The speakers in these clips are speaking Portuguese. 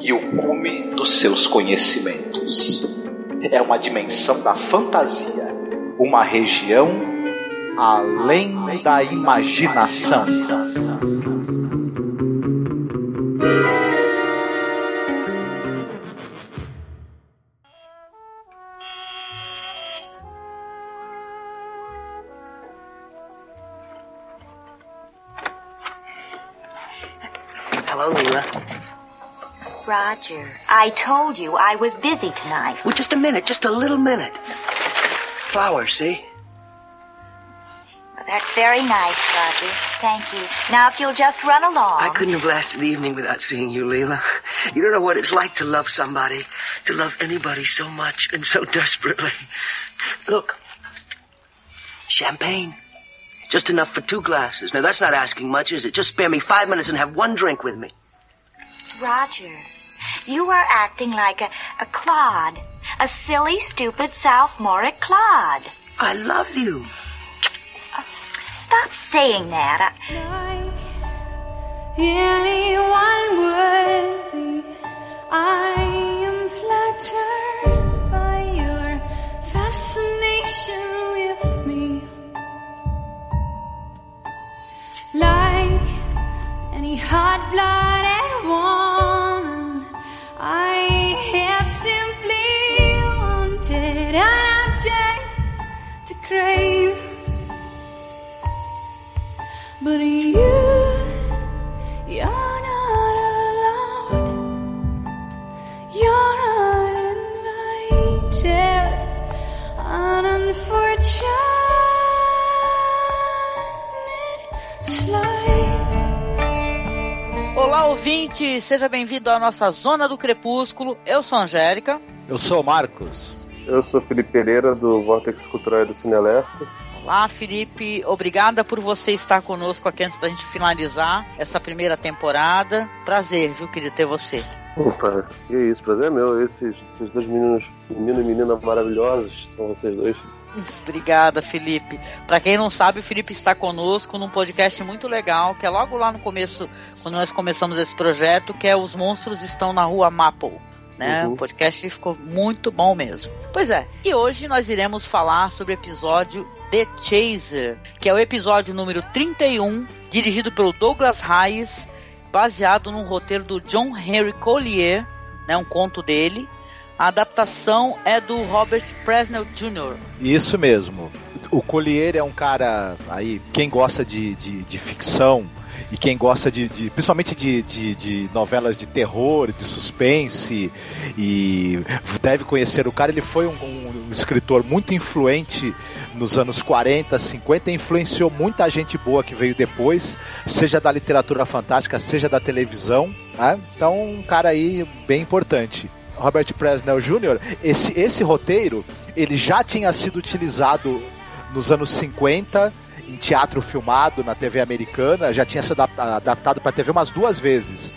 e o cume dos seus conhecimentos. É uma dimensão da fantasia, uma região além da imaginação. Roger, I told you I was busy tonight. Well, just a minute, just a little minute. Flowers, see? Well, That's very nice, Roger. Thank you. Now, if you'll just run along. I couldn't have lasted the evening without seeing you, Leela. You don't know what it's like to love somebody, to love anybody so much and so desperately. Look. Champagne. Just enough for two glasses. Now, that's not asking much, is it? Just spare me five minutes and have one drink with me. Roger, you are acting like a, a clod. A silly, stupid sophomoric clod. I love you. Stop saying that. I... anyone would be. I am flattered by your fascination with me. Like any hot-blooded woman, crave. But you, you're not alone. You're uninvited, an unfortunate slide. Olá, ouvinte! Seja bem-vindo à nossa Zona do Crepúsculo. Eu sou a Angélica. Eu sou o Marcos. Eu sou Felipe Pereira, do Vortex Cultural e do Cine Alerta. Olá, Felipe. Obrigada por você estar conosco aqui antes da gente finalizar essa primeira temporada. Prazer, viu, querido, ter você. Opa, que isso, prazer é meu. Esses, esses dois meninos, menino e menina maravilhosos, são vocês dois. Obrigada, Felipe. Para quem não sabe, o Felipe está conosco num podcast muito legal, que é logo lá no começo, quando nós começamos esse projeto, que é Os Monstros Estão na Rua Maple. Né? Uhum. O podcast ficou muito bom mesmo. Pois é, e hoje nós iremos falar sobre o episódio The Chaser, que é o episódio número 31, dirigido pelo Douglas Hayes, baseado num roteiro do John Henry Collier, né, um conto dele. A adaptação é do Robert Presnell Jr. Isso mesmo. O Collier é um cara aí, quem gosta de, de, de ficção e quem gosta de, de principalmente de, de, de, novelas de terror, de suspense e deve conhecer o cara. Ele foi um, um, escritor muito influente nos anos 40, 50, influenciou muita gente boa que veio depois, seja da literatura fantástica, seja da televisão. Né? Então, um cara aí bem importante. Robert Presnell Jr., esse, esse roteiro ele já tinha sido utilizado nos anos 50 em teatro filmado na TV americana, já tinha sido adaptado para TV umas duas vezes.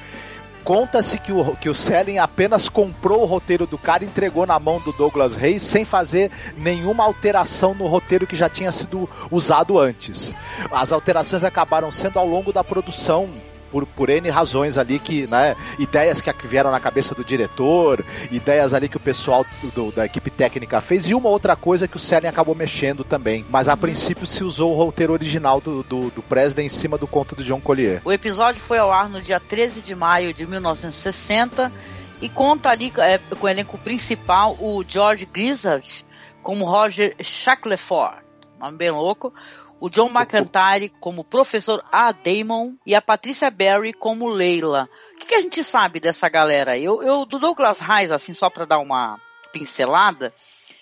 Conta-se que o, que o Selling apenas comprou o roteiro do cara e entregou na mão do Douglas Reis sem fazer nenhuma alteração no roteiro que já tinha sido usado antes. As alterações acabaram sendo ao longo da produção por, por N razões ali que, né, ideias que vieram na cabeça do diretor, ideias ali que o pessoal do, da equipe técnica fez e uma outra coisa que o Selling acabou mexendo também. Mas a princípio se usou o roteiro original do, do, do Presley em cima do conto do John Collier. O episódio foi ao ar no dia 13 de maio de 1960 e conta ali é, com o elenco principal o George Grizzard como Roger Shackleford, nome bem louco, o John McIntyre como professor A. Damon e a Patricia Barry como Leila. O que, que a gente sabe dessa galera? Eu, eu do Douglas Reis, assim, só para dar uma pincelada,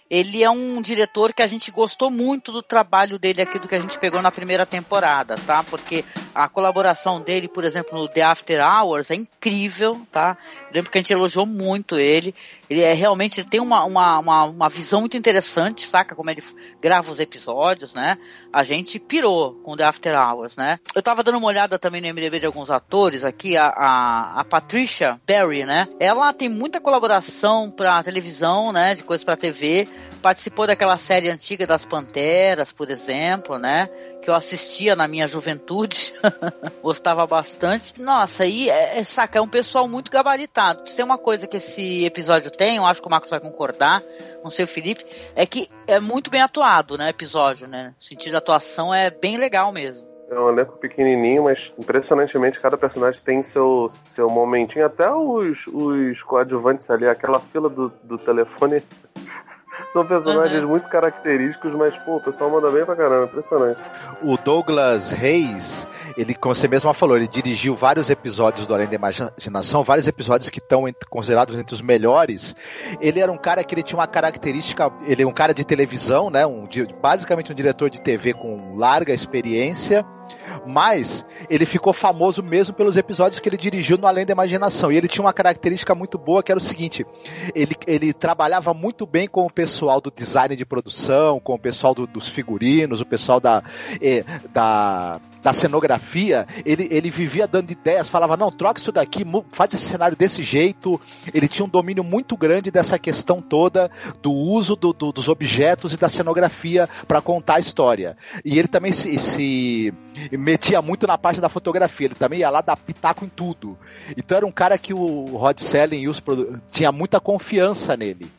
ele é um diretor que a gente gostou muito do trabalho dele aqui, do que a gente pegou na primeira temporada, tá? Porque A colaboração dele, por exemplo, no The After Hours é incrível, tá? Lembro que a gente elogiou muito ele. Ele é realmente ele tem uma, uma, uma, uma visão muito interessante, saca? Como ele grava os episódios, né? A gente pirou com The After Hours, né? Eu tava dando uma olhada também no MDB de alguns atores aqui, a, a, a Patricia Berry, né? Ela tem muita colaboração pra televisão, né? De coisas pra TV participou daquela série antiga das Panteras, por exemplo, né? Que eu assistia na minha juventude, gostava bastante. Nossa, aí, é, é, saca, é um pessoal muito gabaritado. Tem uma coisa que esse episódio tem, eu acho que o Marcos vai concordar, não sei o Felipe, é que é muito bem atuado, né? Episódio, né? O sentido de atuação é bem legal mesmo. É um elenco pequenininho, mas impressionantemente cada personagem tem seu, seu momentinho. Até os, os coadjuvantes ali, aquela fila do, do telefone são personagens uhum. muito característicos, mas, pô, o pessoal manda bem pra caramba, impressionante. O Douglas Reis, ele, como você mesmo falou, ele dirigiu vários episódios do Além da Imaginação, vários episódios que estão considerados entre os melhores. Ele era um cara que ele tinha uma característica, ele é um cara de televisão, né? Um, basicamente um diretor de TV com larga experiência mas ele ficou famoso mesmo pelos episódios que ele dirigiu no Além da Imaginação. E ele tinha uma característica muito boa que era o seguinte: ele, ele trabalhava muito bem com o pessoal do design de produção, com o pessoal do, dos figurinos, o pessoal da, eh, da da cenografia, ele, ele vivia dando ideias, falava, não, troca isso daqui, faz esse cenário desse jeito. Ele tinha um domínio muito grande dessa questão toda do uso do, do, dos objetos e da cenografia para contar a história. E ele também se, se, metia muito na parte da fotografia, ele também ia lá dar pitaco em tudo. Então era um cara que o Rod Selling e os tinha muita confiança nele.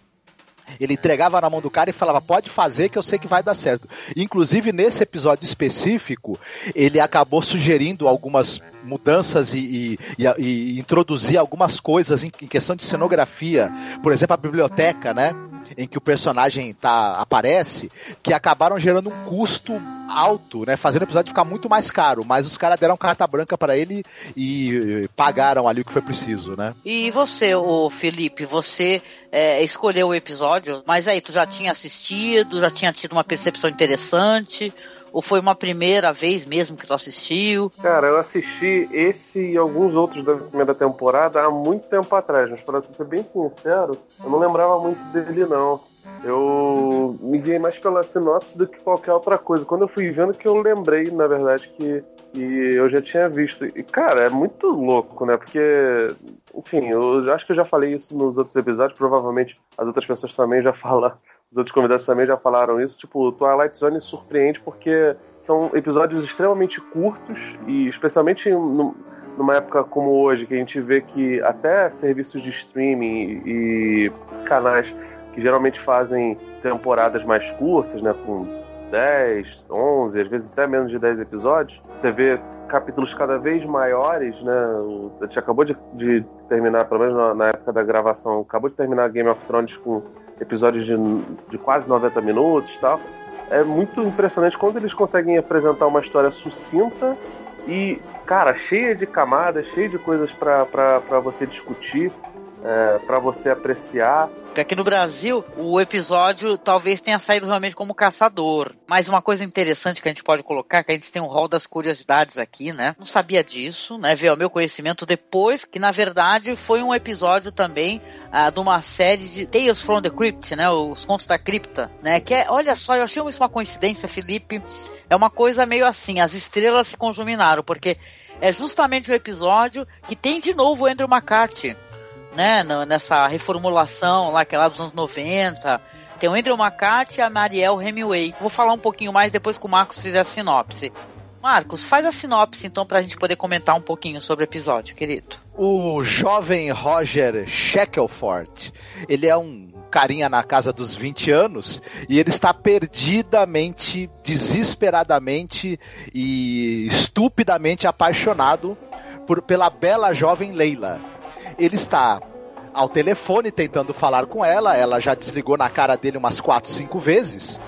Ele entregava na mão do cara e falava: pode fazer que eu sei que vai dar certo. Inclusive, nesse episódio específico, ele acabou sugerindo algumas mudanças e, e, e, e introduzir algumas coisas em, em, questão de cenografia. Por exemplo, a biblioteca, né? Em que o personagem tá, aparece, que acabaram gerando um custo alto, né? Fazendo o episódio ficar muito mais caro. Mas os caras deram carta branca para ele e pagaram ali o que foi preciso, né? E você, o Felipe, você é, escolheu o episódio, mas aí tu já tinha assistido, já tinha tido uma percepção interessante? Ou foi uma primeira vez mesmo que tu assistiu? Cara, eu assisti esse e alguns outros da primeira temporada há muito tempo atrás, mas para ser bem sincero, eu não lembrava muito dele não. Eu me guiei mais pela sinopse do que qualquer outra coisa. Quando eu fui vendo que eu lembrei, na verdade, que, que eu já tinha visto. E, cara, é muito louco, né? Porque, enfim, eu acho que eu já falei isso nos outros episódios, provavelmente as outras pessoas também já falaram os outros convidados também já falaram isso. Tipo, Twilight Zone surpreende porque são episódios extremamente curtos e especialmente no, numa época como hoje, que a gente vê que até serviços de streaming e canais que geralmente fazem temporadas mais curtas, né, com 10, 11, às vezes até menos de 10 episódios, você vê capítulos cada vez maiores, né? A gente acabou de, de terminar, pelo menos na, na, época da gravação, acabou de terminar Game of Thrones com episódios de, de quase 90 minutos e tal. É muito impressionante quando eles conseguem apresentar uma história sucinta e, cara, cheia de camadas, cheia de coisas para você discutir, é, para você apreciar. Aqui no Brasil, o episódio talvez tenha saído realmente como caçador. Mas uma coisa interessante que a gente pode colocar, que a gente tem um rol das curiosidades aqui, né? Não sabia disso, né? Veio ao meu conhecimento depois, que na verdade foi um episódio também ah, de uma série de Tales from the Crypt, né? Os Contos da Cripta, né? Que é, olha só, eu achei isso uma coincidência, Felipe. É uma coisa meio assim, as estrelas se conjuminaram, porque é justamente o episódio que tem de novo o Andrew McCarthy, né? Nessa reformulação lá, que é lá dos anos 90. Tem o Andrew McCarthy e a Marielle Hemingway. Vou falar um pouquinho mais depois que o Marcos fizer a sinopse. Marcos, faz a sinopse então para a gente poder comentar um pouquinho sobre o episódio, querido. O jovem Roger Shackelford, ele é um carinha na casa dos 20 anos e ele está perdidamente, desesperadamente e estupidamente apaixonado por, pela bela jovem Leila. Ele está ao telefone tentando falar com ela, ela já desligou na cara dele umas 4, 5 vezes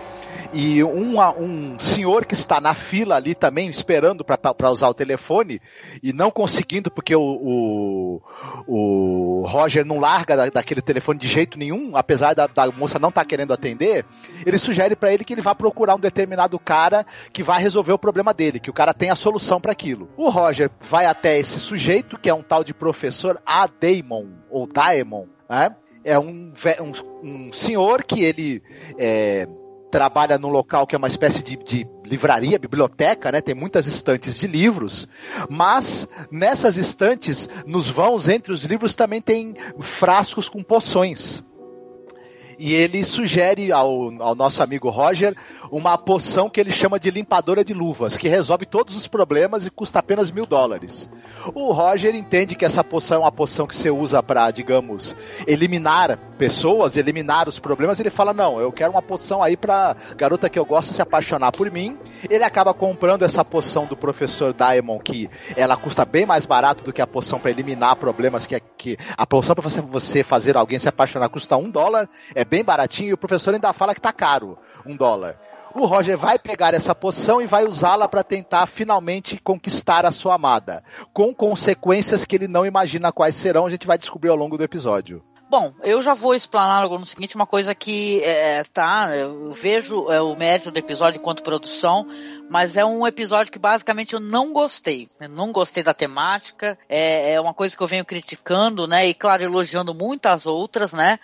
e um, um senhor que está na fila ali também esperando para usar o telefone e não conseguindo porque o, o, o Roger não larga da, daquele telefone de jeito nenhum, apesar da, da moça não estar tá querendo atender, ele sugere para ele que ele vá procurar um determinado cara que vai resolver o problema dele, que o cara tem a solução para aquilo. O Roger vai até esse sujeito, que é um tal de professor A. Damon, ou Daemon, né? É um, um, um senhor que ele é, trabalha num local que é uma espécie de, de, livraria, biblioteca, né? Tem muitas estantes de livros, mas nessas estantes, nos vãos entre os livros também tem frascos com poções. E ele sugere ao, ao nosso amigo Roger uma poção que ele chama de limpadora de luvas, que resolve todos os problemas e custa apenas mil dólares. O Roger entende que essa poção é uma poção que você usa para, digamos, eliminar pessoas, eliminar os problemas. Ele fala: Não, eu quero uma poção aí pra garota que eu gosto se apaixonar por mim. Ele acaba comprando essa poção do professor Diamond, que ela custa bem mais barato do que a poção para eliminar problemas, que, é, que a poção para você, você fazer alguém se apaixonar custa um dólar. É bem baratinho e o professor ainda fala que tá caro, um dólar. O Roger vai pegar essa poção e vai usá-la para tentar finalmente conquistar a sua amada, com consequências que ele não imagina quais serão, a gente vai descobrir ao longo do episódio. Bom, eu já vou explanar logo no seguinte uma coisa que é, tá, eu vejo é, o mérito do episódio enquanto produção, mas é um episódio que basicamente eu não gostei. Eu não gostei da temática, é, é uma coisa que eu venho criticando, né? E claro, elogiando muitas outras, né?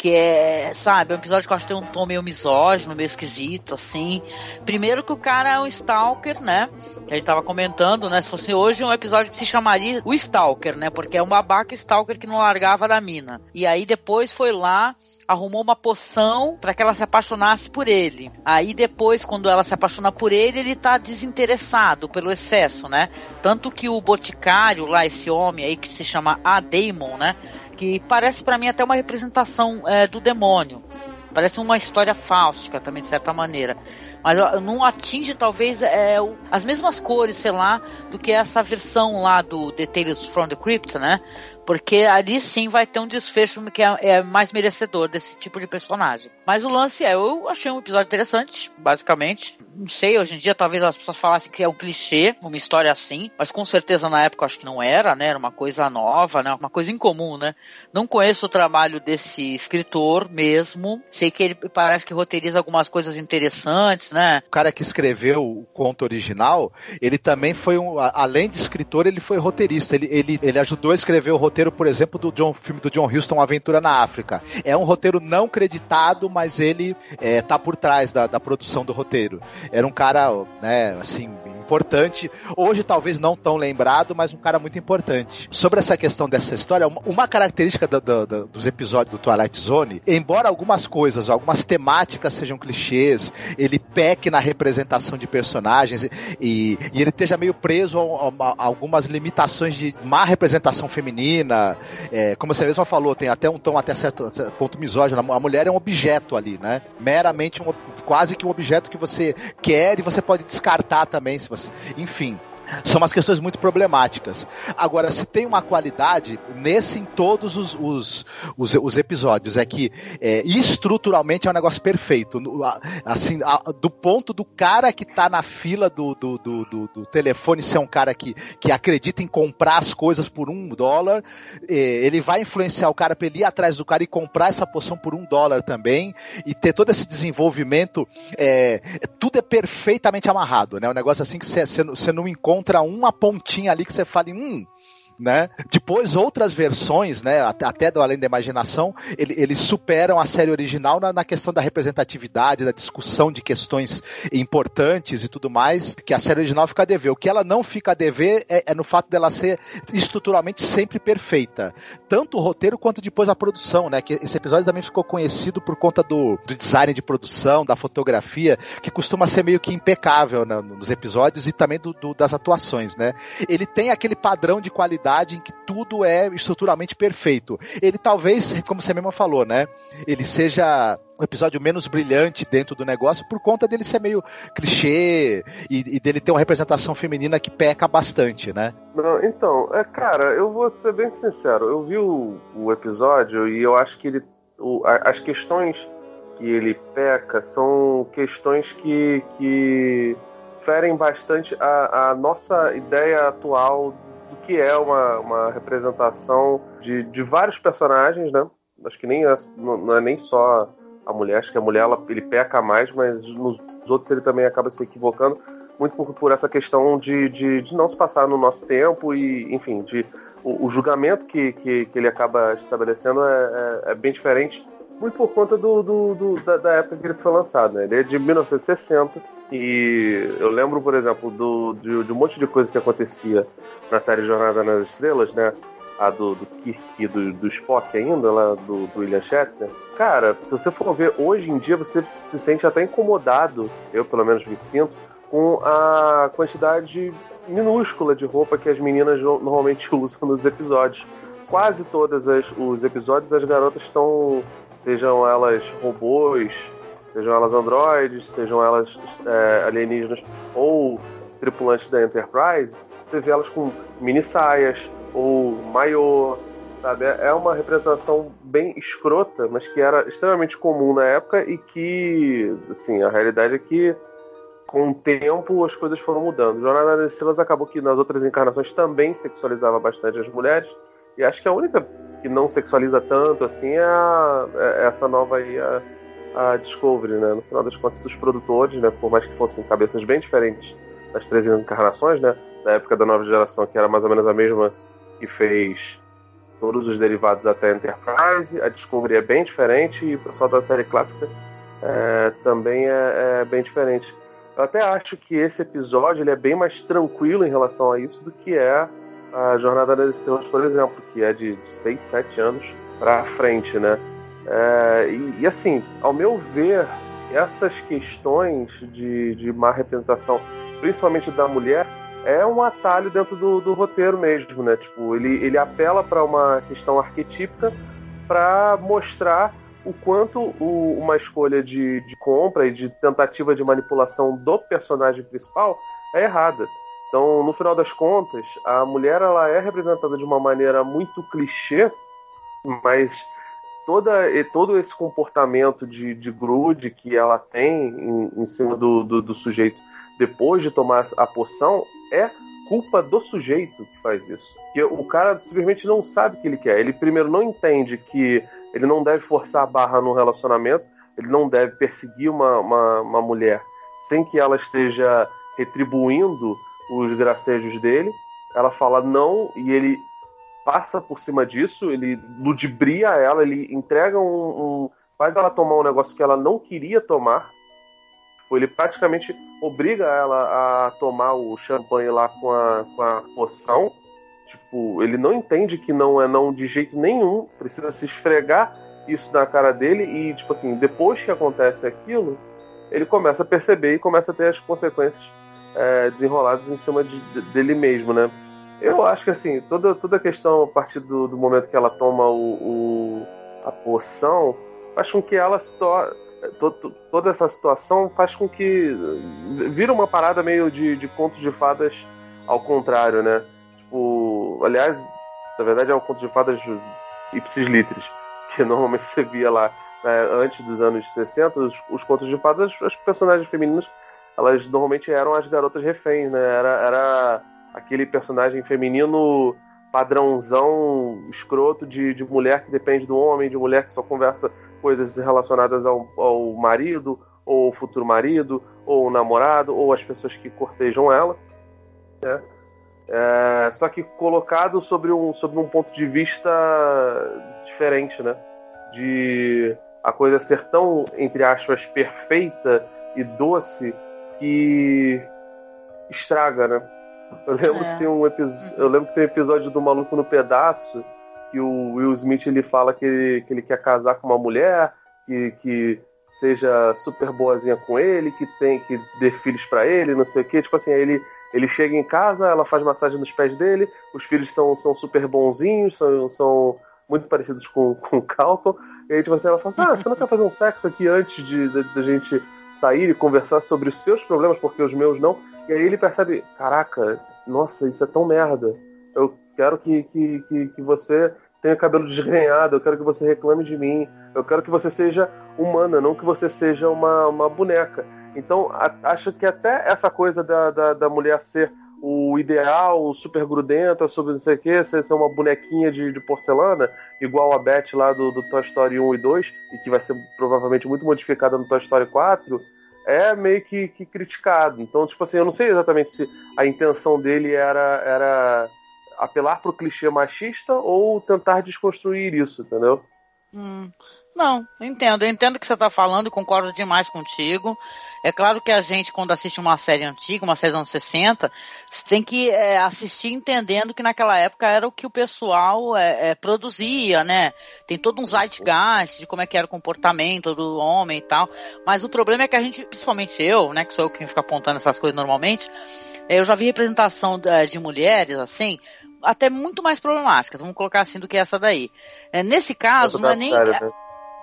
que é, sabe, é um episódio que eu acho que tem um tom meio misógino, meio esquisito, assim. Primeiro que o cara é um stalker, né? Que a gente tava comentando, né? Se fosse hoje, um episódio que se chamaria o Stalker, né? Porque é um babaca stalker que não largava da mina. E aí depois foi lá, arrumou uma poção para que ela se apaixonasse por ele. Aí depois, quando ela se apaixona por ele, ele tá desinteressado pelo excesso, né? Tanto que o boticário lá, esse homem aí que se chama A Damon, né? que parece para mim até uma representação é, do demônio. Parece uma história fáustica também, de certa maneira. Mas não atinge, talvez, é, as mesmas cores, sei lá, do que essa versão lá do The Tales from the Crypt, né? Porque ali sim vai ter um desfecho que é, é, mais merecedor desse tipo de personagem. Mas o lance é, eu achei um episódio interessante, basicamente. Não sei, hoje em dia talvez as pessoas falassem que é um clichê, uma história assim, mas com certeza na época eu acho que não era, né? Era uma coisa nova, né? Uma coisa incomum, né? Não conheço o trabalho desse escritor mesmo. Sei que ele parece que roteiriza algumas coisas interessantes, né? O cara que escreveu o conto original, ele também foi um, além de escritor, ele foi roteirista. Ele, ele, ele ajudou a escrever o roteiro por exemplo, do John, filme do John Huston, Aventura na África. É um roteiro não creditado, mas ele é, tá por trás da, da produção do roteiro. Era um cara, né, assim, importante. Hoje talvez não tão lembrado, mas um cara muito importante. Sobre essa questão dessa história, uma característica do, do, do, dos episódios do Twilight Zone, embora algumas coisas, algumas temáticas sejam clichês, ele peque na representação de personagens e, e ele esteja meio preso a, a, a, algumas limitações de má representação feminina. É, como você mesma falou, tem até um tom até certo ponto misógino. A mulher é um objeto ali, né? Meramente um, quase que um objeto que você quer e você pode descartar também se você enfim, são umas questões muito problemáticas. Agora, se tem uma qualidade nesse em todos os, os, os, os episódios, é que é, estruturalmente é um negócio perfeito. Assim, do ponto do cara que está na fila do, do, do, do, do telefone ser um cara que, que acredita em comprar as coisas por um dólar, é, ele vai influenciar o cara para ele ir atrás do cara e comprar essa poção por um dólar também, e ter todo esse desenvolvimento. É, tudo é perfeitamente amarrado, né? Um negócio assim que você não encontra encontra uma pontinha ali que você fala, hum, né? Depois outras versões, né, até do Além da Imaginação, ele, eles superam a série original na, na, questão da representatividade, da discussão de questões importantes e tudo mais, que a série original fica a dever. O que ela não fica a dever é, é no fato dela ser estruturalmente sempre perfeita, tanto o roteiro quanto depois a produção, né? Que esse episódio também ficou conhecido por conta do, do design de produção, da fotografia, que costuma ser meio que impecável né, nos episódios e também do, do, das atuações, né? Ele tem aquele padrão de qualidade sociedade em que tudo é estruturalmente perfeito. Ele talvez, como você mesmo falou, né? Ele seja um episódio menos brilhante dentro do negócio por conta dele ser meio clichê e, e dele ter uma representação feminina que peca bastante, né? Não, então, é, cara, eu vou ser bem sincero. Eu vi o, o episódio e eu acho que ele, o, as questões que ele peca são questões que, que ferem bastante a, a nossa ideia atual que é uma, uma representação de, de vários personagens, né? Acho que nem é, não é nem só a mulher, acho que a mulher ela, ele peca mais, mas nos outros ele também acaba se equivocando muito por, por essa questão de, de, de, não se passar no nosso tempo e, enfim, de o, o julgamento que, que, que, ele acaba estabelecendo é, é, é, bem diferente, muito por conta do, do, do da, da, época que ele foi lançado. Né? Ele é de 1960 e eu lembro, por exemplo, do, de, de um monte de coisa que acontecia na série Jornada nas Estrelas, né? a do, do Kirk do, do Spock ainda, lá do, do William Shatner, cara, se você for ver hoje em dia, você se sente até incomodado, eu pelo menos me sinto, com a quantidade minúscula de roupa que as meninas normalmente usam nos episódios. Quase todos os episódios as garotas estão, sejam elas robôs, sejam elas androides, sejam elas é, alienígenas ou tripulantes da Enterprise, você vê elas com mini saias, ou maiô, sabe? É uma representação bem escrota, mas que era extremamente comum na época e que, assim, a realidade é que com o tempo as coisas foram mudando. Jornada das Estrelas acabou que nas outras encarnações também sexualizava bastante as mulheres e acho que a única que não sexualiza tanto assim é, a, é essa nova aí, a, a Discovery, né? No final das contas, os produtores, né? Por mais que fossem cabeças bem diferentes das três encarnações, né? Da época da nova geração, que era mais ou menos a mesma que fez todos os derivados até Enterprise. A Discovery é bem diferente e o pessoal da série clássica é, também é, é, bem diferente. Eu até acho que esse episódio ele é bem mais tranquilo em relação a isso do que é a Jornada das Estrelas, por exemplo, que é de 6, 7 anos para frente, né? É, e, e, assim, ao meu ver, essas questões de, de má representação, principalmente da mulher, é um atalho dentro do, do roteiro mesmo, né? Tipo, ele, ele apela para uma questão arquetípica para mostrar o quanto o, uma escolha de, de compra e de tentativa de manipulação do personagem principal é errada. Então, no final das contas, a mulher ela é representada de uma maneira muito clichê, mas toda, todo esse comportamento de, de grude que ela tem em, em cima do, do, do sujeito depois de tomar a poção é culpa do sujeito que faz isso. Que o cara simplesmente não sabe o que ele quer. Ele primeiro não entende que ele não deve forçar a barra no relacionamento, ele não deve perseguir uma, uma, uma mulher sem que ela esteja retribuindo os gracejos dele. Ela fala não e ele passa por cima disso, ele ludibria ela, ele entrega um, um faz ela tomar um negócio que ela não queria tomar ele praticamente obriga ela a tomar o champanhe lá com a, com a poção. Tipo, ele não entende que não é não de jeito nenhum. Precisa se esfregar isso na cara dele e, tipo assim, depois que acontece aquilo, ele começa a perceber e começa a ter as consequências é, desenroladas em cima de, de, dele mesmo, né? Eu acho que, assim, toda, toda a questão a partir do, do momento que ela toma o, o a poção faz com que ela se torne toda essa situação faz com que vira uma parada meio de, de contos de fadas ao contrário, né? Tipo, aliás, na verdade é um conto de fadas ipsis litris, que normalmente você via lá né, antes dos anos 60, os, os contos de fadas, as personagens femininas, elas normalmente eram as garotas reféns, né? Era, era aquele personagem feminino padrãozão escroto de, de mulher que depende do homem, de mulher que só conversa coisas relacionadas ao, ao marido, ou futuro marido, ou namorado, ou as pessoas que cortejam ela. Né? É, só que colocado sobre um, sobre um ponto de vista diferente, né? De a coisa ser tão, entre aspas, perfeita e doce que estraga, né? Eu lembro, é. que tem um episódio, eu lembro que tem um episódio do Maluco no Pedaço que o Will Smith ele fala que ele, que ele quer casar com uma mulher que, que seja super boazinha com ele, que tem que dê filhos para ele, não sei o que. Tipo assim, ele ele chega em casa, ela faz massagem nos pés dele, os filhos são, são super bonzinhos, são, são muito parecidos com, com o Calton. E aí, tipo assim, ela fala assim, ah, você não quer fazer um sexo aqui antes de, de gente sair e conversar sobre os seus problemas, porque os meus não? E aí ele percebe, caraca, nossa, isso é tão merda. Eu quero que, que, que, que você tenha cabelo desgrenhado, eu quero que você reclame de mim, eu quero que você seja humana, não que você seja uma, uma boneca. Então, a, acho que até essa coisa da, da, da, mulher ser o ideal, super grudenta, sobre não sei o que, ser, ser uma bonequinha de, de, porcelana, igual a Beth lá do, do Toy Story 1 e 2, e que vai ser provavelmente muito modificada no Toy Story 4, é meio que, que criticado. Então, tipo assim, eu não sei exatamente se a intenção dele era, era apelar pro clichê machista ou tentar desconstruir isso, entendeu? Hum. Não, eu entendo. Eu entendo o que você está falando e concordo demais contigo. É claro que a gente, quando assiste uma série antiga, uma série dos anos 60, tem que é, assistir entendendo que naquela época era o que o pessoal é, é, produzia, né? Tem todo um zeitgeist de como é que era o comportamento do homem e tal. Mas o problema é que a gente, principalmente eu, né, que sou eu quem fica apontando essas coisas normalmente, é, eu já vi representação de, de mulheres, assim, até muito mais problemáticas, vamos colocar assim, do que essa daí. É, nesse caso, não é nem. Sério, né?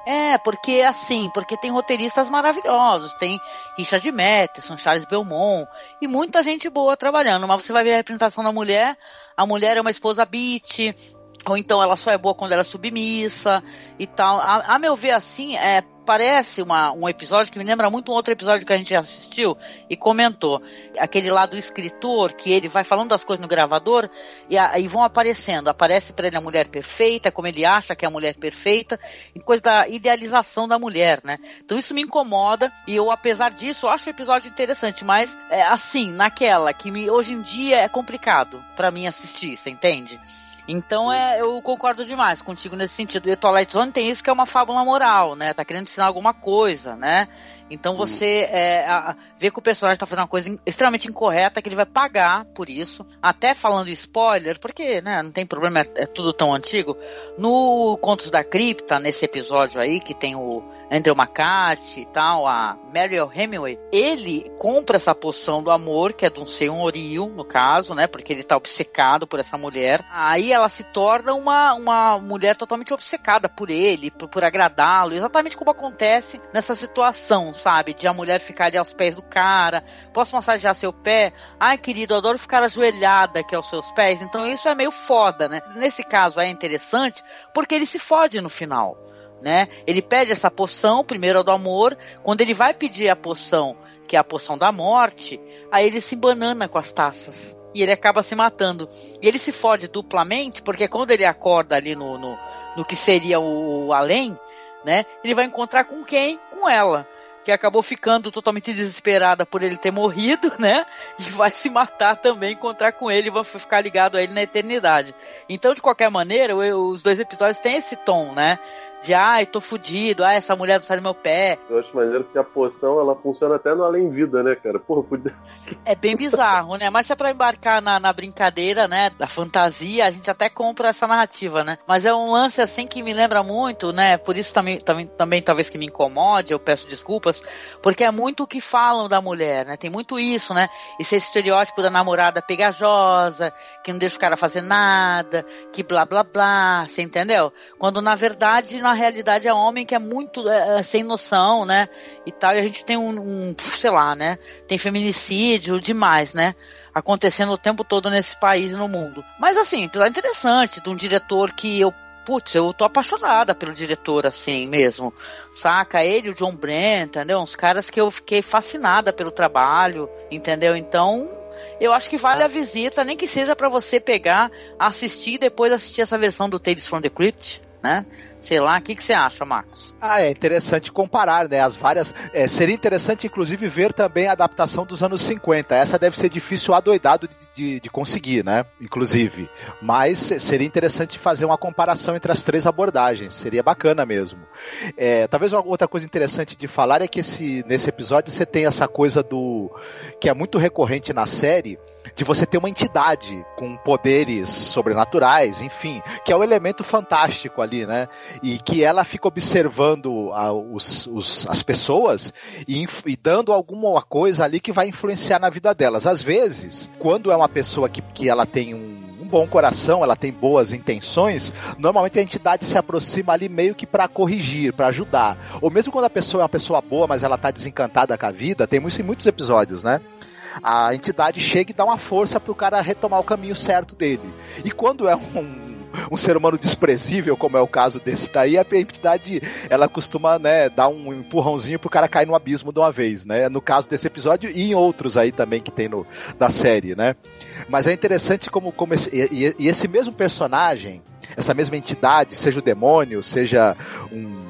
É, porque assim, porque tem roteiristas maravilhosos, tem Richard Matheson, Charles Belmont e muita gente boa trabalhando, mas você vai ver a representação da mulher, a mulher é uma esposa beat, ou então ela só é boa quando ela é submissa e tal. A, a meu ver, assim, é, parece uma, um episódio que me lembra muito um outro episódio que a gente assistiu e comentou. Aquele lá do escritor, que ele vai falando das coisas no gravador e, a, e vão aparecendo. Aparece para ele a mulher perfeita, como ele acha que é a mulher perfeita, e coisa da idealização da mulher, né? Então isso me incomoda e eu, apesar disso, acho o episódio interessante, mas é, assim, naquela que me, hoje em dia é complicado para mim assistir, você entende? Então é, eu concordo demais contigo nesse sentido. E Twilight Zone tem isso que é uma fábula moral, né? Tá querendo ensinar alguma coisa, né? Então você é, a, vê que o personagem está fazendo uma coisa extremamente incorreta, que ele vai pagar por isso. Até falando spoiler, porque né, não tem problema, é, é tudo tão antigo. No Contos da Cripta, nesse episódio aí, que tem o Andrew McCarthy e tal, a Mariel Hemingway, ele compra essa poção do amor, que é de um senhorio, no caso, né? Porque ele tá obcecado por essa mulher. Aí ela se torna uma, uma mulher totalmente obcecada por ele, por, por agradá-lo, exatamente como acontece nessa situação, sabe? De a mulher ficar ali aos pés do cara, posso massagear seu pé? Ai, querido, eu adoro ficar ajoelhada aqui aos seus pés. Então isso é meio foda, né? Nesse caso é interessante porque ele se fode no final né? Ele pede essa poção, primeiro do amor, quando ele vai pedir a poção, que é a poção da morte, aí ele se banana com as taças. E ele acaba se matando. E ele se fode duplamente, porque quando ele acorda ali no, no, no que seria o, o além, né? Ele vai encontrar com quem? Com ela que acabou ficando totalmente desesperada por ele ter morrido, né? E vai se matar também, encontrar com ele vai ficar ligado a ele na eternidade. Então, de qualquer maneira, os dois episódios têm esse tom, né? De ai, tô fudido, ai, essa mulher não sai do meu pé. Eu acho maneiro que a poção ela funciona até no além-vida, né, cara? Porra, podia... É bem bizarro, né? Mas se é pra embarcar na, na brincadeira, né, da fantasia, a gente até compra essa narrativa, né? Mas é um lance assim que me lembra muito, né? Por isso também, também, também talvez que me incomode, eu peço desculpas, porque é muito o que falam da mulher, né? Tem muito isso, né? Esse estereótipo da namorada pegajosa, que não deixa o cara fazer nada, que blá blá blá, você entendeu? Quando na verdade na realidade é homem que é muito é, é, sem noção, né? E tal, e a gente tem um, um, sei lá, né? Tem feminicídio demais, né? Acontecendo o tempo todo nesse país e no mundo. Mas assim, episódio interessante, de um diretor que eu putz, eu tô apaixonada pelo diretor, assim mesmo. Saca? Ele, o John Brent, entendeu? Uns caras que eu fiquei fascinada pelo trabalho, entendeu? Então, eu acho que vale a visita, nem que seja para você pegar, assistir e depois assistir essa versão do Tales from the Crypt, né? Sei lá, o que, que você acha, Marcos? Ah, é interessante comparar, né? As várias. É, seria interessante, inclusive, ver também a adaptação dos anos 50. Essa deve ser difícil adoidado de, de, de conseguir, né? Inclusive. Mas seria interessante fazer uma comparação entre as três abordagens. Seria bacana mesmo. É, talvez uma outra coisa interessante de falar é que esse, nesse episódio você tem essa coisa do. que é muito recorrente na série de você ter uma entidade com poderes sobrenaturais, enfim, que é o um elemento fantástico ali, né? E que ela fica observando a, os, os, as pessoas e, e, dando alguma coisa ali que vai influenciar na vida delas. Às vezes, quando é uma pessoa que, que ela tem um bom coração, ela tem boas intenções, normalmente a entidade se aproxima ali meio que para corrigir, para ajudar. Ou mesmo quando a pessoa é uma pessoa boa, mas ela tá desencantada com a vida, tem isso em muitos episódios, né? A entidade chega e dá uma força pro cara retomar o caminho certo dele. E quando é um um ser humano desprezível, como é o caso desse daí, a entidade ela costuma né, dar um empurrãozinho pro cara cair no abismo de uma vez, né? No caso desse episódio e em outros aí também que tem no, da série, né? Mas é interessante como, como esse, e, e esse mesmo personagem, essa mesma entidade, seja o demônio, seja um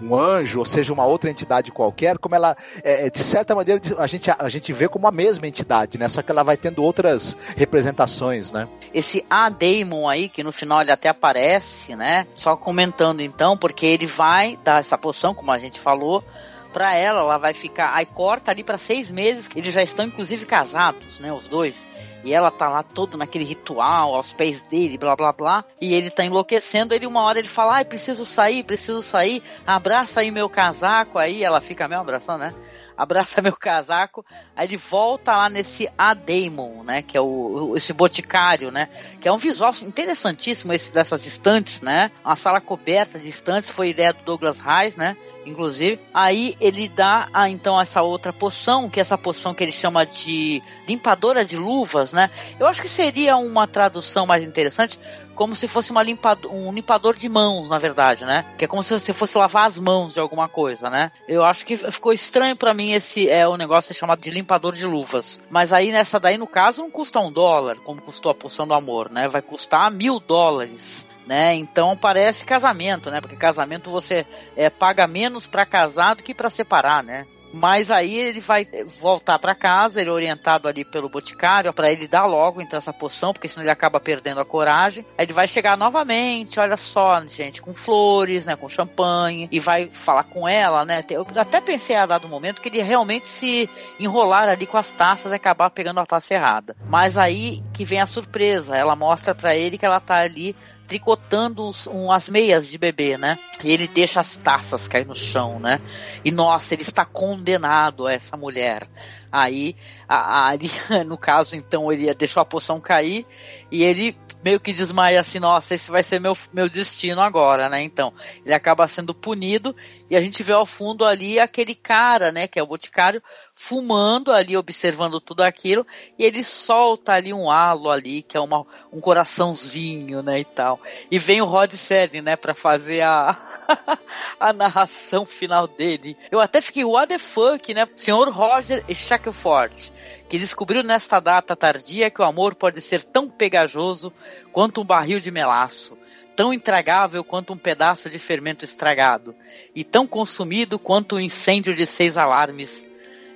um anjo, ou seja, uma outra entidade qualquer, como ela, é, é de certa maneira, a gente, a gente vê como a mesma entidade, né? Só que ela vai tendo outras representações, né? Esse A Daemon aí, que no final ele até aparece, né? Só comentando então, porque ele vai dar essa poção, como a gente falou, para ela, ela vai ficar. Aí corta ali para seis meses, eles já estão inclusive casados, né? Os dois. E ela tá lá todo naquele ritual, aos pés dele, blá blá blá. E ele tá enlouquecendo. Ele uma hora ele fala: Ai, preciso sair, preciso sair. Abraça aí meu casaco. Aí ela fica mesmo abraçando, né? Abraça meu casaco, aí ele volta lá nesse A Daemon, né, que é o, esse boticário, né, que é um visual interessantíssimo esse dessas estantes, né, uma sala coberta de estantes, foi ideia do Douglas Reis, né, inclusive. Aí ele dá a, então essa outra poção, que é essa poção que ele chama de limpadora de luvas, né? Eu acho que seria uma tradução mais interessante, como se fosse uma limpador, um limpador de mãos, na verdade, né? Que é como se você fosse lavar as mãos de alguma coisa, né? Eu acho que ficou estranho para mim esse é o negócio chamado de limpador de luvas. Mas aí nessa daí, no caso, não custa um dólar, como custou a poção do amor, né? Vai custar mil dólares. Né? Então parece casamento, né? Porque casamento você é, paga menos para casar do que para separar, né? Mas aí ele vai voltar para casa, ele é orientado ali pelo boticário para ele dar logo então essa poção, porque senão ele acaba perdendo a coragem. Aí ele vai chegar novamente, olha só, gente, com flores, né, com champanhe e vai falar com ela, né? Eu até pensei a dado momento que ele realmente se enrolar ali com as taças e acabar pegando a taça errada. Mas aí que vem a surpresa, ela mostra para ele que ela tá ali tricotando uns, umas meias de bebê, né? E ele deixa as taças cair no chão, né? E nossa, ele está condenado a essa mulher. Aí, a, a, no caso, então, ele deixou a poção cair e ele meio que desmaia assim, nossa, esse vai ser meu, meu destino agora, né? Então, ele acaba sendo punido e a gente vê ao fundo ali aquele cara, né, que é o boticário, fumando ali, observando tudo aquilo, e ele solta ali um halo ali, que é uma, um coraçãozinho, né, e tal. E vem o Rod Serling, né, para fazer a, a narração final dele. Eu até fiquei, what the fuck, né? Senhor Roger Shackelford, que descobriu nesta data tardia que o amor pode ser tão pegajoso quanto um barril de melaço, tão intragável quanto um pedaço de fermento estragado, e tão consumido quanto um incêndio de seis alarmes.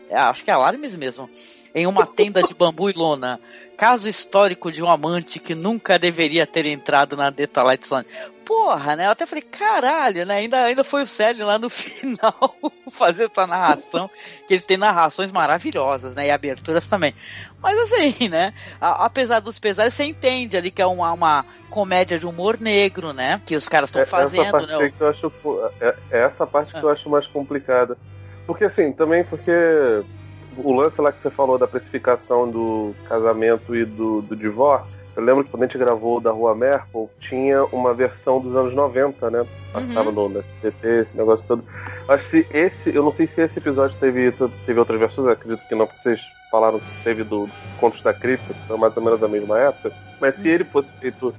É, acho que é alarmes mesmo. Em uma tenda de bambu e lona. Caso histórico de um amante que nunca deveria ter entrado na The Twilight Zone. Porra, né? Eu até falei, caralho, né? Ainda, ainda foi o Célio lá no final fazer essa narração, que ele tem narrações maravilhosas, né? E aberturas também. Mas assim, né? A, apesar dos pesares, você entende ali que é uma, uma comédia de humor negro, né? Que os caras estão É, fazendo, essa parte né? que eu acho, é, é essa parte que Ah. eu acho mais complicada. Porque assim, também porque o lance lá que você falou da precificação do casamento e do, do divórcio, eu lembro que quando a gente gravou da Rua Merkel, tinha uma versão dos anos 90, né? Passava no, no SBT, esse negócio todo. Acho que se esse, eu não sei se esse episódio teve, teve outras versões, acredito que não, porque vocês falaram que teve do Contos da Cripta, que foi mais ou menos a mesma época. Mas se ele fosse feito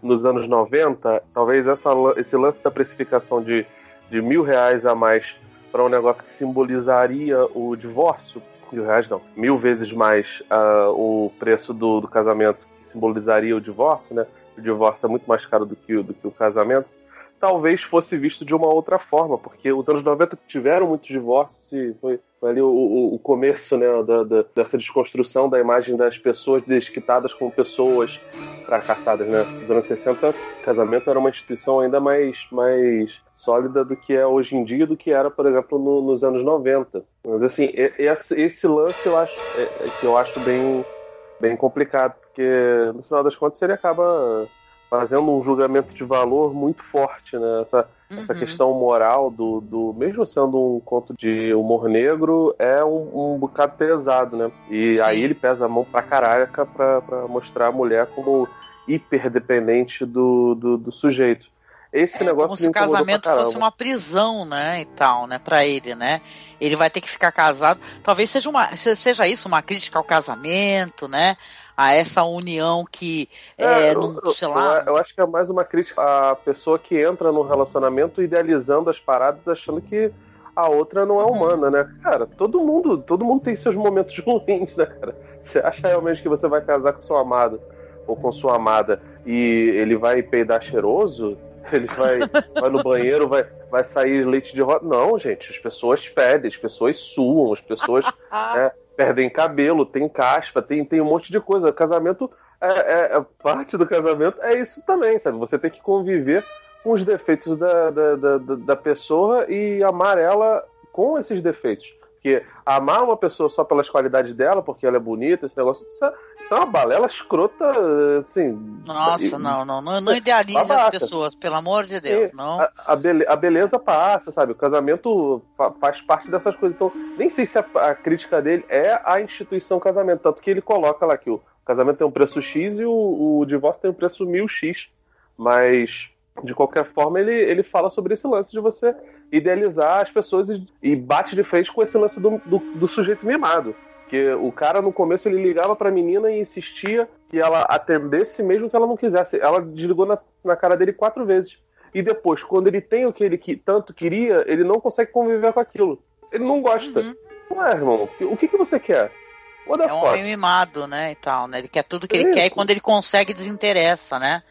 nos anos 90, talvez essa, esse lance da precificação de, de mil reais a mais para um negócio que simbolizaria o divórcio, mil reais não, mil vezes mais ah, o preço do, do casamento que simbolizaria o divórcio, né? O divórcio é muito mais caro do que, do que o casamento. Talvez fosse visto de uma outra forma, porque os anos 90 tiveram muitos divórcios foi, foi ali o, o, o começo né, da, da- dessa desconstrução da imagem das pessoas desquitadas como pessoas fracassadas, né? Nos anos 60, casamento era uma instituição ainda mais, mais sólida do que é hoje em dia, do que era, por exemplo, no- nos anos 90. Mas assim, esse, esse lance eu acho é- é que eu acho bem, bem complicado, porque no final das contas ele acaba fazendo um julgamento de valor muito forte, né? Essa, essa Uhum. questão moral do, do. Mesmo sendo um conto de humor negro, é um, um bocado pesado, né? E Sim. aí ele pesa a mão pra caraca pra, pra mostrar a mulher como hiperdependente do, do, do sujeito. Esse É, negócio como se o casamento fosse uma prisão, né, e tal, né, para ele, né? Ele vai ter que ficar casado. Talvez seja uma se- seja isso uma crítica ao casamento, né? A essa união que, é, É, não, eu, sei lá. eu acho que é mais uma crítica à pessoa que entra num relacionamento idealizando as paradas, achando que a outra não é Uhum. humana, né? Cara, todo mundo, todo mundo tem seus momentos ruins, né, cara? Você acha realmente que você vai casar com seu amado ou com sua amada e ele vai peidar cheiroso? Ele vai, vai no banheiro, vai, vai sair leite de rosa? Não, gente, as pessoas fedem, as pessoas suam, as pessoas né, perdem cabelo, tem caspa, tem, tem um monte de coisa. Casamento é, é- é parte do casamento é isso também, sabe? Você tem que conviver com os defeitos da, da, da- da pessoa e amar ela com esses defeitos. Porque amar uma pessoa só pelas qualidades dela, porque ela é bonita, esse negócio, isso é, isso é uma balela escrota, assim. Nossa, e- não, não, não, não idealize as pessoas, pelo amor de Deus, não. A, a a beleza passa, sabe? O casamento fa- faz parte dessas coisas. Então, nem sei se a, a crítica dele é a instituição casamento. Tanto que ele coloca lá que o casamento tem um preço X e o, o divórcio tem um preço mil X. Mas, de qualquer forma, ele, ele fala sobre esse lance de você idealizar as pessoas e, e bate de frente com esse lance do, do, do sujeito mimado. Porque o cara, no começo, ele ligava pra menina e insistia que ela atendesse mesmo que ela não quisesse. Ela desligou na, na cara dele quatro vezes. E depois, quando ele tem o que ele que, tanto queria, ele não consegue conviver com aquilo. Ele não gosta. Uhum. Ué, irmão, o que, que você quer? É um homem mimado, né, e tal, né? Ele quer tudo que ele Isso. quer e quando ele consegue desinteressa, né?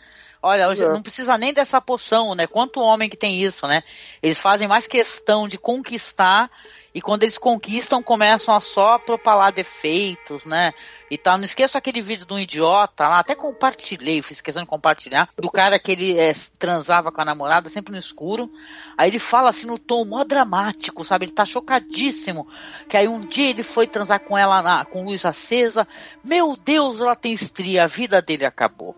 Olha, hoje É. não precisa nem dessa poção, né? Quanto homem que tem isso, né? Eles fazem mais questão de conquistar e quando eles conquistam começam a só propalar defeitos, né? E tal. Não esqueça aquele vídeo de um idiota lá, até compartilhei, fiz questão de compartilhar, do cara que ele é, transava com a namorada sempre no escuro. Aí ele fala assim no tom mó dramático, sabe? Ele tá chocadíssimo. Que aí um dia ele foi transar com ela na- com luz acesa. Meu Deus, ela tem estria, a vida dele acabou.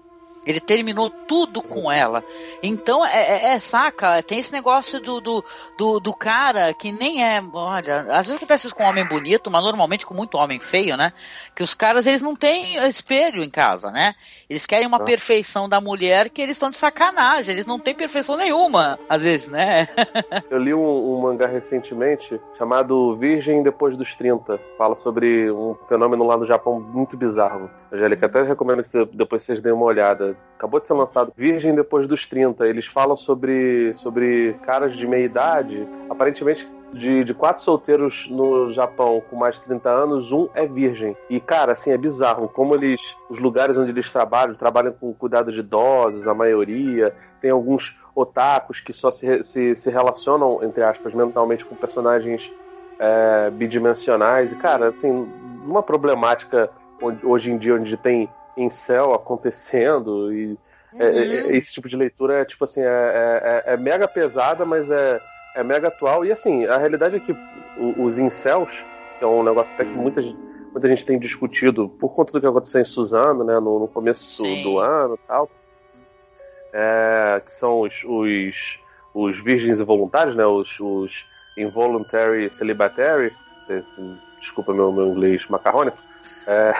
Ele terminou tudo com ela. Então, é, é- é, saca? Tem esse negócio do, do, do, do cara que nem é. Olha, às vezes acontece isso com um homem bonito, mas normalmente com muito homem feio, né? Que os caras, eles não têm espelho em casa, né? Eles querem uma Ah. perfeição da mulher que eles estão de sacanagem. Eles não têm perfeição nenhuma, às vezes, né? Eu li um, um mangá recentemente chamado Virgem Depois dos 30. Fala sobre um fenômeno lá no Japão muito bizarro. Angélica, até recomendo que depois vocês deem uma olhada. Acabou de ser lançado Virgem Depois dos 30. Eles falam sobre, sobre caras de meia idade. Aparentemente, de, de quatro solteiros no Japão com mais de 30 anos, um é virgem. E, cara, assim, é bizarro como eles. Os lugares onde eles trabalham, trabalham com cuidado de idosos, a maioria. Tem alguns otakus que só se, se, se relacionam, entre aspas, mentalmente com personagens é, bidimensionais. E, cara, assim, uma problemática hoje em dia onde tem incel acontecendo e é, é, é, esse tipo de leitura é tipo assim, é, é- é- é mega pesada, mas é, é mega atual. E assim, a realidade é que os incels, que é um negócio até que muita gente, muita gente tem discutido por conta do que aconteceu em Suzano, né, no, no começo do, do ano tal, é, que são os, os, os virgens involuntários, né, os, os involuntary celibatary, é, desculpa meu, meu inglês macarrônico, é,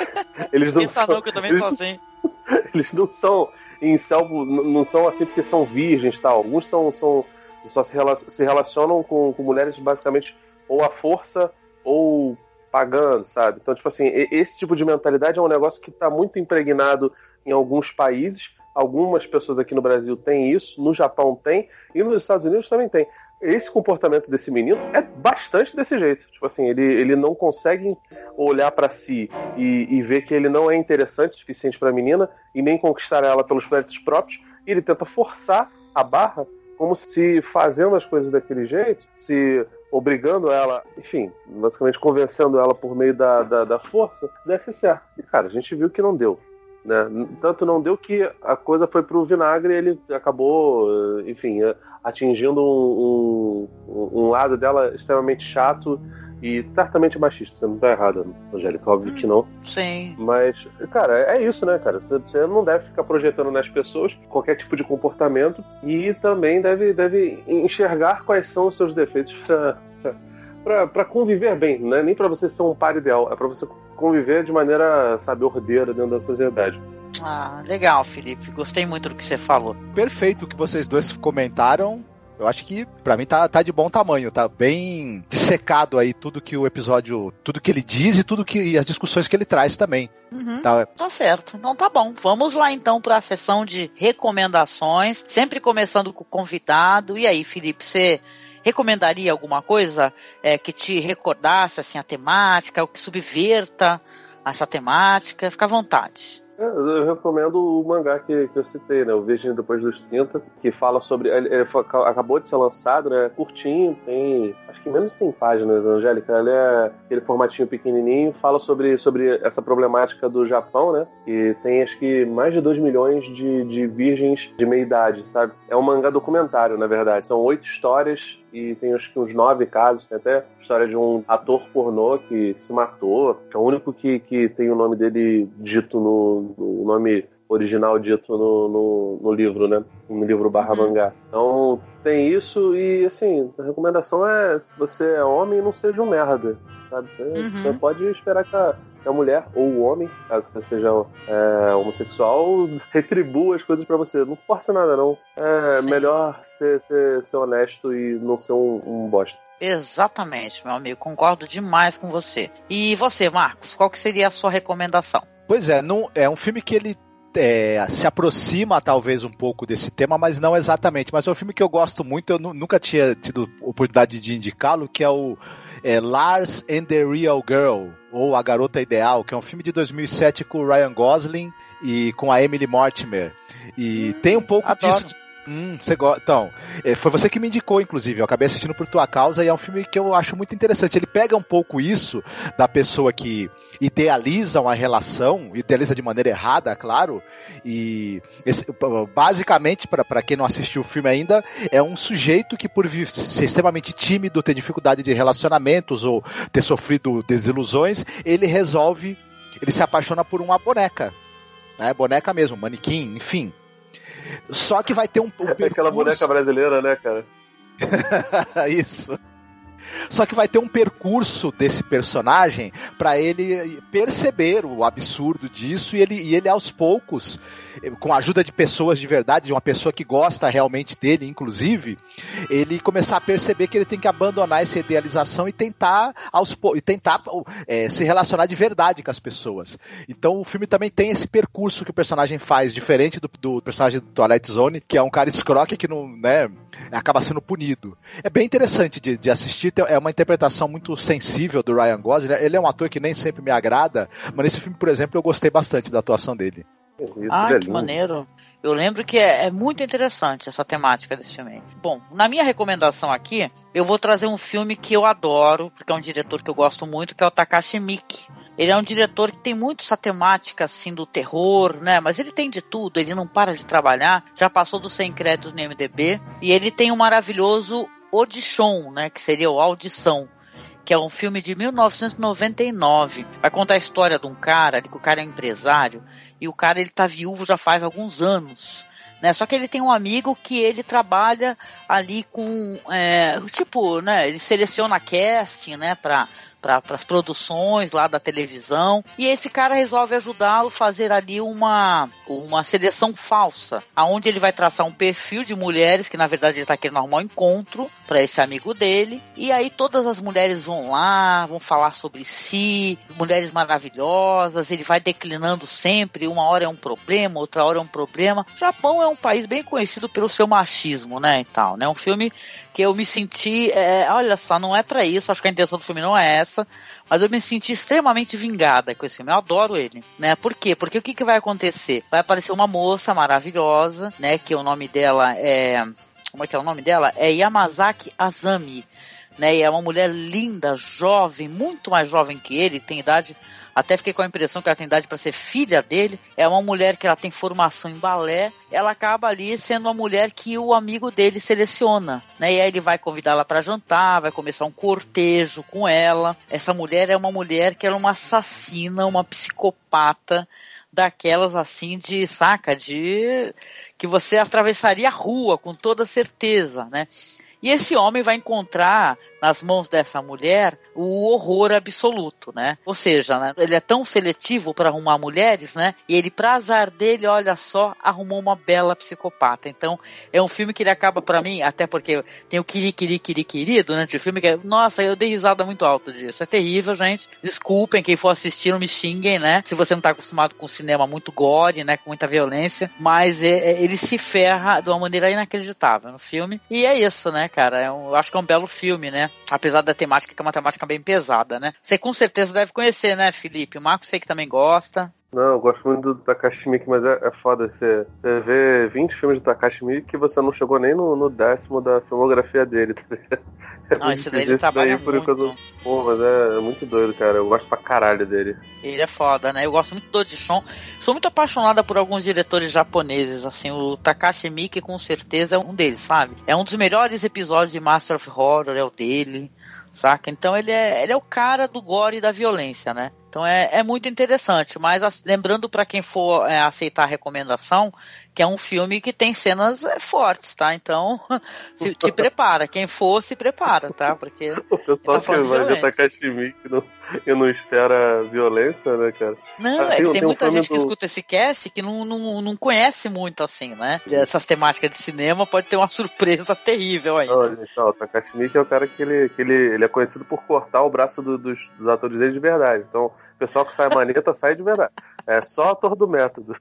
eles não Pensa são, não, que eu também eles- sou assim. eles não são em selvo, não são assim porque são virgens tal. Alguns são, são só se, rela- se relacionam com, com mulheres basicamente ou à força ou pagando, sabe? Então, tipo assim, esse tipo de mentalidade é um negócio que está muito impregnado em alguns países. Algumas pessoas aqui no Brasil têm isso, no Japão tem, e nos Estados Unidos também tem. Esse comportamento desse menino é bastante desse jeito. Tipo assim, ele, ele não consegue olhar pra si e, e ver que ele não é interessante o suficiente pra menina e nem conquistar ela pelos méritos próprios. E ele tenta forçar a barra como se fazendo as coisas daquele jeito, se obrigando ela, enfim, basicamente convencendo ela por meio da, da, da força, desse certo. E cara, a gente viu que não deu. Né? Tanto não deu que a coisa foi pro vinagre e ele acabou, enfim, atingindo um, um, um lado dela extremamente chato e certamente machista. Você não tá errada, Angélica, óbvio que não. Sim. Mas, cara, é isso, né, cara? Você- não deve ficar projetando nas pessoas qualquer tipo de comportamento e também deve, deve enxergar quais são os seus defeitos pra conviver bem, não é nem pra você ser um par ideal, é pra você conviver de maneira, sabe, ordeira dentro da sociedade. Ah, legal, Felipe. Gostei muito do que você falou. Perfeito o que vocês dois comentaram. Eu acho que pra mim tá, tá de bom tamanho, tá bem dissecado aí tudo que o episódio, tudo que ele diz e tudo que e as discussões que ele traz também. Uhum. Tá, Tá certo. Então tá bom. Vamos lá então para a sessão de recomendações, sempre começando com o convidado. E aí, Felipe, você recomendaria alguma coisa é, que te recordasse assim a temática, o que subverta essa temática? Fica à vontade. É, Eu recomendo o mangá que, que eu citei, né? O Virgem Depois dos 30, que fala sobre. Ele, ele foi- acabou de ser lançado, né? Curtinho, tem acho que menos de 100 páginas, Angélica. Ele é aquele formatinho pequenininho, fala sobre, sobre essa problemática do Japão, né? E tem acho que mais de 2 milhões de, de virgens de meia idade, sabe? É um mangá documentário, na verdade. São oito histórias e tem acho que uns nove casos. Tem até história de um ator pornô que se matou. que É o único que, que tem o nome dele dito no, no nome original dito no, no, no livro, né? No livro barra Uhum. mangá. Então tem isso e assim, a recomendação é se você é homem, não seja um merda. Sabe? Você, Uhum. você pode esperar que a, que a mulher ou o homem, caso você seja é, homossexual, retribua as coisas pra você. Não força nada, não. É Sim. melhor ser, ser, ser honesto e não ser um, um bosta. Exatamente, meu amigo. Concordo demais com você. E você, Marcos, qual que seria a sua recomendação? Pois é, não, é um filme que ele é, se aproxima talvez um pouco desse tema, mas não exatamente. Mas é um filme que eu gosto muito, eu nu- nunca tinha tido oportunidade de indicá-lo, que é o é, Lars and the Real Girl, ou A Garota Ideal, que é um filme de 2007 com o Ryan Gosling e com a Emily Mortimer. E tem um pouco adoro. disso. Hum, você gosta. Então, é, foi você que me indicou, inclusive. Eu acabei assistindo por tua causa e é um filme que eu acho muito interessante. Ele pega um pouco isso da pessoa que idealiza uma relação, idealiza de maneira errada, claro. E esse- basicamente, para quem não assistiu o filme ainda, é um sujeito que, por ser extremamente tímido, ter dificuldade de relacionamentos ou ter sofrido desilusões, ele resolve. Ele se apaixona por uma boneca. Né? Boneca mesmo, manequim, enfim. Só que vai ter um, um É aquela boneca brasileira, né, cara? Isso. Só que vai ter um percurso desse personagem para ele perceber o absurdo disso e ele, e ele aos poucos, com a ajuda de pessoas de verdade, de uma pessoa que gosta realmente dele, inclusive, ele começar a perceber que ele tem que abandonar essa idealização e tentar aos e tentar eh, se relacionar de verdade com as pessoas. Então o filme também tem esse percurso que o personagem faz, diferente do, do personagem do Twilight Zone, que é um cara escroque que não, né, acaba sendo punido. É bem interessante de, de assistir, é uma interpretação muito sensível do Ryan Gosling. né? Ele é um ator que nem sempre me agrada, mas nesse filme, por exemplo, eu gostei bastante da atuação dele. Ah, que maneiro. Eu lembro que é, é muito interessante essa temática desse filme. Bom, na minha recomendação aqui, eu vou trazer um filme que eu adoro, porque é um diretor que eu gosto muito, que é o Takashi Miike. Ele é um diretor que tem muito essa temática assim do terror, né? Mas ele tem de tudo, ele não para de trabalhar. Já passou dos 100 créditos no MDB e ele tem um maravilhoso Audition, né, que seria o Audição que é um filme de 1999. Vai contar a história de um cara, que o cara é um empresário, e o cara ele tá viúvo já faz alguns anos. Né? Só que ele tem um amigo que ele trabalha ali com é, tipo, né? Ele seleciona casting, né? Para para as produções lá da televisão e esse cara resolve ajudá-lo a fazer ali uma uma seleção falsa, aonde ele vai traçar um perfil de mulheres que na verdade ele está querendo arrumar um encontro para esse amigo dele e aí todas as mulheres vão lá, vão falar sobre si, mulheres maravilhosas, ele vai declinando sempre, uma hora é um problema, outra hora é um problema. O Japão é um país bem conhecido pelo seu machismo, né, e tal, né? Um filme que eu me senti, é, olha só, não é para isso, acho que a intenção do filme não é essa, mas eu me senti extremamente vingada com esse filme. Eu adoro ele, né? Por quê? Porque o que, que vai acontecer? Vai aparecer uma moça maravilhosa, né? Que o nome dela é. Como é que é o nome dela? É Yamazaki Azami. Né, e é uma mulher linda, jovem, muito mais jovem que ele, tem idade até fiquei com a impressão que ela tem idade para ser filha dele. É uma mulher que ela tem formação em balé. Ela acaba ali sendo uma mulher que o amigo dele seleciona, né? E aí ele vai convidá-la para jantar, vai começar um cortejo com ela. Essa mulher é uma mulher que era uma assassina, uma psicopata daquelas assim de saca de que você atravessaria a rua com toda certeza, né? E esse homem vai encontrar nas mãos dessa mulher o horror absoluto, né? Ou seja, né, ele é tão seletivo para arrumar mulheres, né? E ele, pra azar dele, olha só, arrumou uma bela psicopata. Então, é um filme que ele acaba para mim, até porque tem o Kiri Kiri Kiri Kiri durante o filme, que é, nossa, eu dei risada muito alto disso. É terrível, gente. Desculpem, quem for assistir, não me xinguem, né? Se você não tá acostumado com cinema muito gore, né? Com muita violência, mas é, é, ele se ferra de uma maneira inacreditável no filme. E é isso, né, cara? É um, eu acho que é um belo filme, né? Apesar da temática, que é uma temática bem pesada, né? Você com certeza deve conhecer, né, Felipe? O Marcos sei que também gosta. Não, eu gosto muito do Takashi Miike, mas é, é foda. Você, você vê 20 filmes do Takashi Miike e você não chegou nem no, no décimo da filmografia dele, tá ligado? É Não, esse daí ele trabalha por muito. enquanto- Pô, mas é, é muito doido, cara. Eu gosto pra caralho dele. Ele é foda, né? Eu gosto muito do Odishon. Sou muito apaixonada por alguns diretores japoneses, assim, o Takashi Miike com certeza é um deles, sabe? É um dos melhores episódios de Master of Horror, é o dele, saca? Então ele é, ele é o cara do gore e da violência, né? Então é, é muito interessante, mas as- lembrando pra quem for é, aceitar a recomendação, que é um filme que tem cenas é, fortes, tá? Então se, te prepara, quem for se prepara, tá? Porque O pessoal Tá que vai ver violência. Takashi Miike e não, e não espera violência, né, cara? Não, Ah, é que tem tem um muita filme gente que do- escuta esse cast que não, não, não conhece muito assim, né? Essas temáticas de cinema pode ter uma surpresa terrível aí. Ó, o Takashi Miike é o cara que ele, que ele, ele é conhecido por cortar o braço do- dos, dos atores dele de verdade. Então, o pessoal que sai maneta sai de verdade. É só ator do método.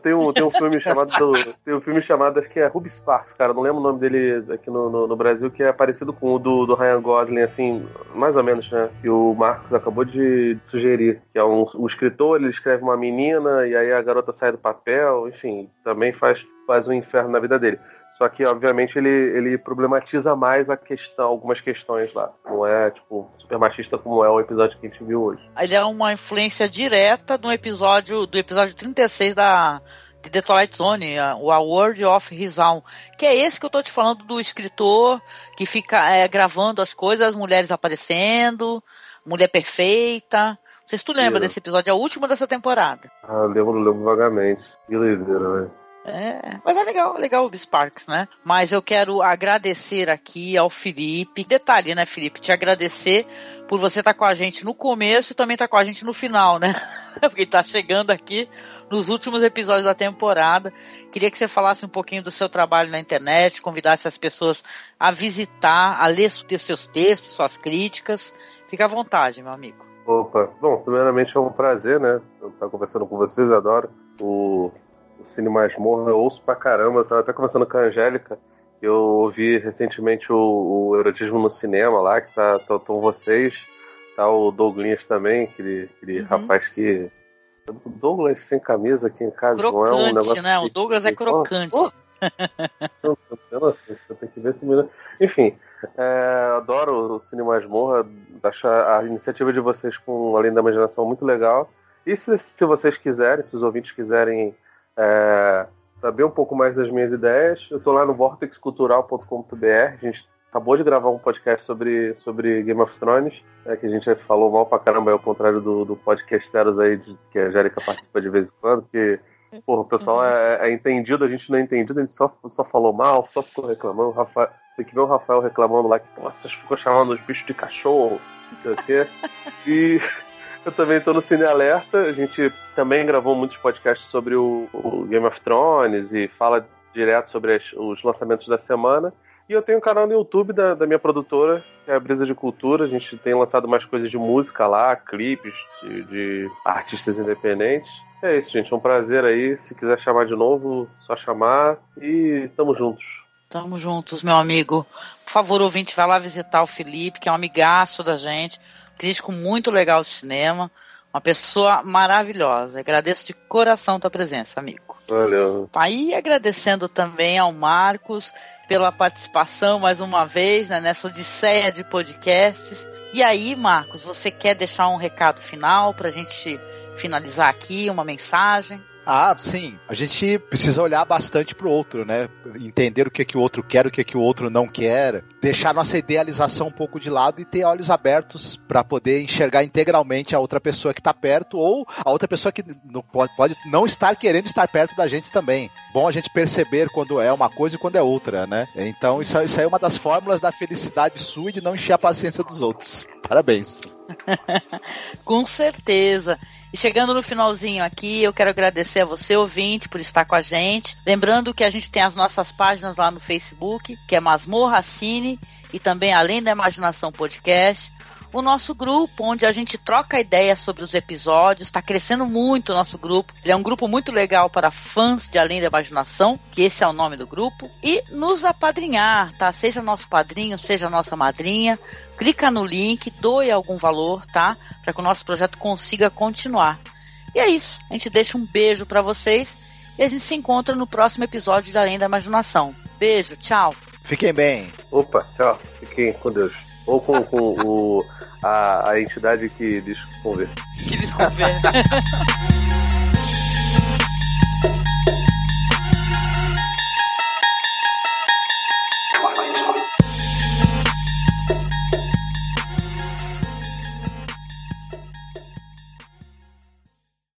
Tenho, um- tem um filme chamado do- tem um filme chamado acho que é Ruby Sparks, cara, não lembro o nome dele aqui no, no, no Brasil, que é parecido com o do, do Ryan Gosling, assim, mais ou menos, né? Que o Marcos acabou de sugerir, que é um, o escritor, ele escreve uma menina e aí a garota sai do papel, enfim, também faz faz um inferno na vida dele. Só que, obviamente, ele, ele problematiza mais a questão, algumas questões lá. Não é, tipo, super machista como é o episódio que a gente viu hoje. Ele é uma influência direta do episódio do episódio 36 da de The Twilight Zone, o A World of His Own, que é esse que eu tô te falando do escritor que fica é, gravando as coisas, as mulheres aparecendo, mulher perfeita. Não sei se tu lembra Sim. desse episódio, é o último dessa temporada. Ah, lembro, lembro vagamente. Que doideira, velho. É, mas é legal, legal o Sparks, né? Mas eu quero agradecer aqui ao Felipe. Detalhe, né, Felipe? Te agradecer por você estar com a gente no começo e também estar com a gente no final, né? Porque ele tá chegando aqui nos últimos episódios da temporada. Queria que você falasse um pouquinho do seu trabalho na internet, convidasse as pessoas a visitar, a ler seus textos, suas críticas. Fica à vontade, meu amigo. Opa, bom, primeiramente é um prazer, né? Estar conversando com vocês, adoro o, o Cine Masmorra, eu ouço pra caramba, eu tava até conversando com a Angélica, eu ouvi recentemente o, o Erotismo no Cinema lá, que tá, tá, estão vocês, tá o Douglas também, aquele, aquele Uhum. rapaz que. O Douglas sem camisa aqui em casa, não é um Crocante, negócio. né? O que- Douglas é que- crocante. Pô, Não, eu não sei, você tem que ver esse menino. Enfim, é, adoro o Cine Masmorra, acho a, a iniciativa de vocês com Além da Imaginação muito legal. E se, se vocês quiserem, se os ouvintes quiserem é, saber um pouco mais das minhas ideias, eu tô lá no vortexcultural.com.br. A gente acabou de gravar um podcast sobre, sobre Game of Thrones, né, que a gente falou mal pra caramba, ao contrário do, do podcasteros aí, de, que a Jérica participa de vez em quando, que Porra, o pessoal é, é entendido, a gente não é entendido, a gente só, só falou mal, só ficou reclamando. O Rafael, tem que ver o Rafael reclamando lá que, pô, vocês ficam chamando os bichos de cachorro, não sei o quê. E eu também tô no Cine Alerta, a gente também gravou muitos podcasts sobre o, o Game of Thrones e fala direto sobre as- os lançamentos da semana. E eu tenho um canal no YouTube da, da minha produtora, que é a Brisa de Cultura. A gente tem lançado mais coisas de música lá, clipes de, de artistas independentes. É isso, gente. É um prazer aí. Se quiser chamar de novo, só chamar. E tamo juntos. Tamo juntos, meu amigo. Por favor, ouvinte, vai lá visitar o Felipe, que é um amigaço da gente, crítico muito legal de cinema, uma pessoa maravilhosa. Agradeço de coração tua presença, amigo. Valeu. Aí agradecendo também ao Marcos pela participação mais uma vez né, nessa odisseia de podcasts. E aí, Marcos, você quer deixar um recado final pra gente finalizar aqui, uma mensagem? Ah, sim. A gente precisa olhar bastante pro outro, né? Entender o que que o outro quer, o que que o outro não quer, deixar nossa idealização um pouco de lado e ter olhos abertos para poder enxergar integralmente a outra pessoa que tá perto ou a outra pessoa que não pode, pode não estar querendo estar perto da gente também. Bom a gente perceber quando é uma coisa e quando é outra, né? Então isso, isso aí é uma das fórmulas da felicidade sua e de não encher a paciência dos outros. Parabéns. Com certeza. E chegando no finalzinho aqui, eu quero agradecer a você, ouvinte, por estar com a gente. Lembrando que a gente tem as nossas páginas lá no Facebook, que é Masmorra Cine e também Além da Imaginação Podcast. O nosso grupo, onde a gente troca ideias sobre os episódios, está crescendo muito o nosso grupo. Ele é um grupo muito legal para fãs de Além da Imaginação, que esse é o nome do grupo. E nos apadrinhar, tá? Seja nosso padrinho, seja nossa madrinha. Clica no link, doe algum valor, tá? Para que o nosso projeto consiga continuar. E é isso. A gente deixa um beijo para vocês e a gente se encontra no próximo episódio de Além da Imaginação. Beijo, tchau. Fiquem bem. Opa, tchau. Fiquem com Deus. Ou com, com o, a, a entidade que lhes convê. Que desconvê.